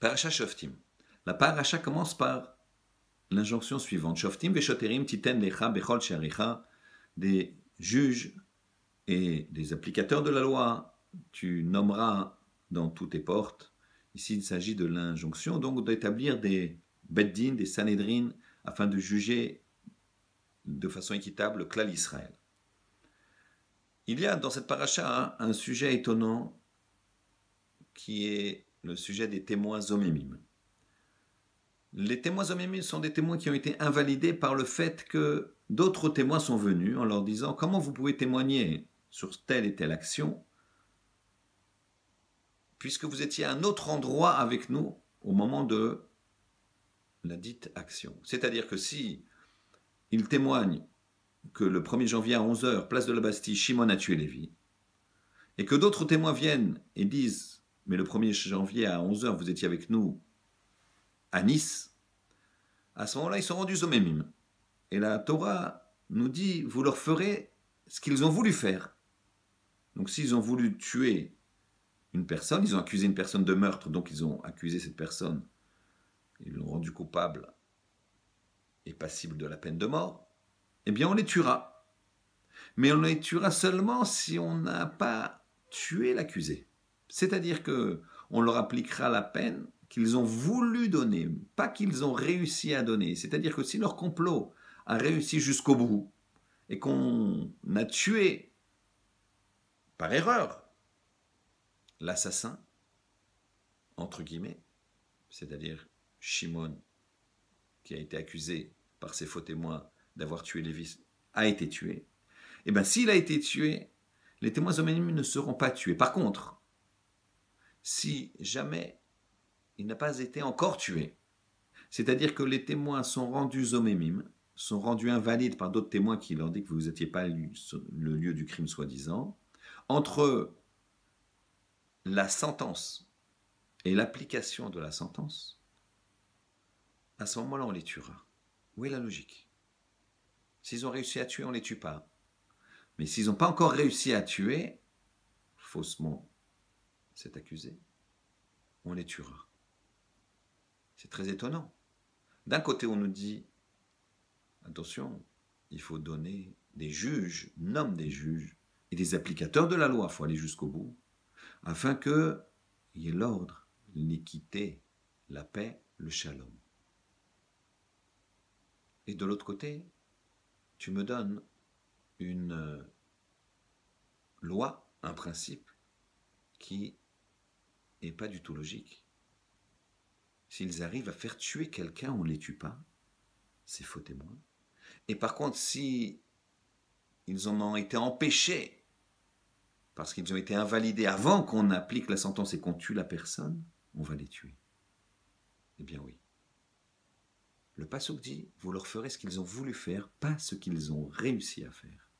Paracha Shoftim. La paracha commence par l'injonction suivante. Shoftim veshoterim titen lecha bechol sharicha. Des juges et des applicateurs de la loi, tu nommeras dans toutes tes portes. Ici, il s'agit de l'injonction, donc d'établir des beddin, des sanhedrin, afin de juger de façon équitable le clan Israël. Il y a dans cette paracha un sujet étonnant qui est le sujet des témoins omémim. Les témoins omémim sont des témoins qui ont été invalidés par le fait que d'autres témoins sont venus en leur disant comment vous pouvez témoigner sur telle et telle action puisque vous étiez à un autre endroit avec nous au moment de la dite action? C'est-à-dire que si il témoigne que le 1er janvier à 11h, place de la Bastille, Shimon a tué Lévi, et que d'autres témoins viennent et disent mais le 1er janvier à 11h, vous étiez avec nous à Nice, à ce moment-là, ils sont rendus au Mémim. Et la Torah nous dit, vous leur ferez ce qu'ils ont voulu faire. Donc s'ils ont voulu tuer une personne, ils ont accusé une personne de meurtre, donc ils ont accusé cette personne, ils l'ont rendu coupable et passible de la peine de mort, eh bien on les tuera. Mais on les tuera seulement si on n'a pas tué l'accusé. C'est-à-dire que on leur appliquera la peine qu'ils ont voulu donner, pas qu'ils ont réussi à donner. C'est-à-dire que si leur complot a réussi jusqu'au bout et qu'on a tué par erreur l'assassin, entre guillemets, c'est-à-dire Shimon, qui a été accusé par ses faux témoins d'avoir tué Lévis, a été tué. Et eh bien s'il a été tué, les témoins homonymes ne seront pas tués. Par contre, si jamais il n'a pas été encore tué. C'est-à-dire que les témoins sont rendus omémimes, sont rendus invalides par d'autres témoins qui leur disent que vous n'étiez pas le lieu du crime soi-disant. Entre la sentence et l'application de la sentence, à ce moment-là, on les tuera. Où est la logique? S'ils ont réussi à tuer, on ne les tue pas. Mais s'ils n'ont pas encore réussi à tuer, faussement c'est accusé, on les tuera. C'est très étonnant. D'un côté, on nous dit, attention, il faut donner des juges, nomme des juges et des applicateurs de la loi, il faut aller jusqu'au bout, afin que il y ait l'ordre, l'équité, la paix, le shalom. Et de l'autre côté, tu me donnes une euh, loi, un principe qui et pas du tout logique. S'ils arrivent à faire tuer quelqu'un, on ne les tue pas. C'est faux témoin. Et par contre, si ils en ont été empêchés, parce qu'ils ont été invalidés avant qu'on applique la sentence et qu'on tue la personne, on va les tuer. Eh bien oui. Le Passouk dit, vous leur ferez ce qu'ils ont voulu faire, pas ce qu'ils ont réussi à faire.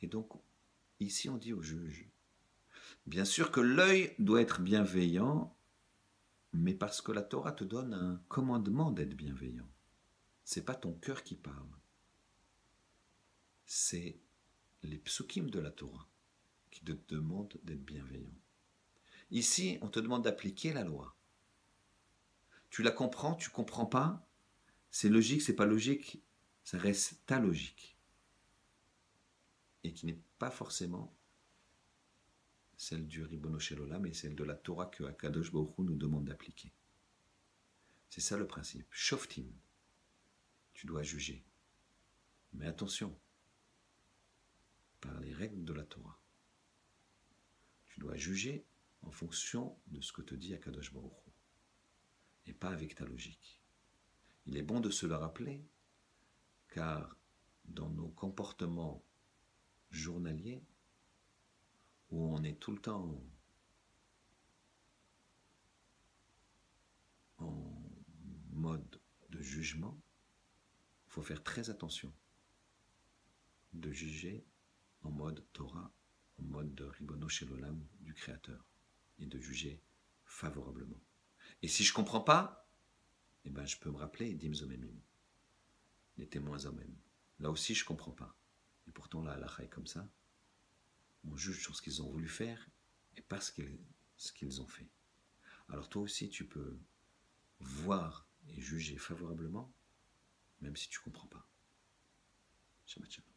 Et donc, ici on dit au juge, Bien sûr que l'œil doit être bienveillant, mais parce que la Torah te donne un commandement d'être bienveillant. C'est pas ton cœur qui parle. C'est les psukim de la Torah qui te demandent d'être bienveillant. Ici, on te demande d'appliquer la loi. Tu la comprends, tu comprends pas, c'est logique, c'est pas logique, ça reste ta logique. Et qui n'est pas forcément celle du Ribono et celle de la Torah que Akadosh Baruch nous demande d'appliquer. C'est ça le principe. Shoftim. Tu dois juger. Mais attention, par les règles de la Torah. Tu dois juger en fonction de ce que te dit Akadosh Baruch et pas avec ta logique. Il est bon de se le rappeler, car dans nos comportements journaliers, où on est tout le temps en mode de jugement, il faut faire très attention de juger en mode Torah, en mode de Ribono Shelolam du Créateur, et de juger favorablement. Et si je ne comprends pas, eh ben je peux me rappeler Dimzomemim, les témoins eux-mêmes. Là aussi, je ne comprends pas. Et pourtant, là, la est comme ça on juge sur ce qu'ils ont voulu faire et pas ce qu'ils ont fait. alors toi aussi tu peux voir et juger favorablement, même si tu ne comprends pas. Shabbat shalom.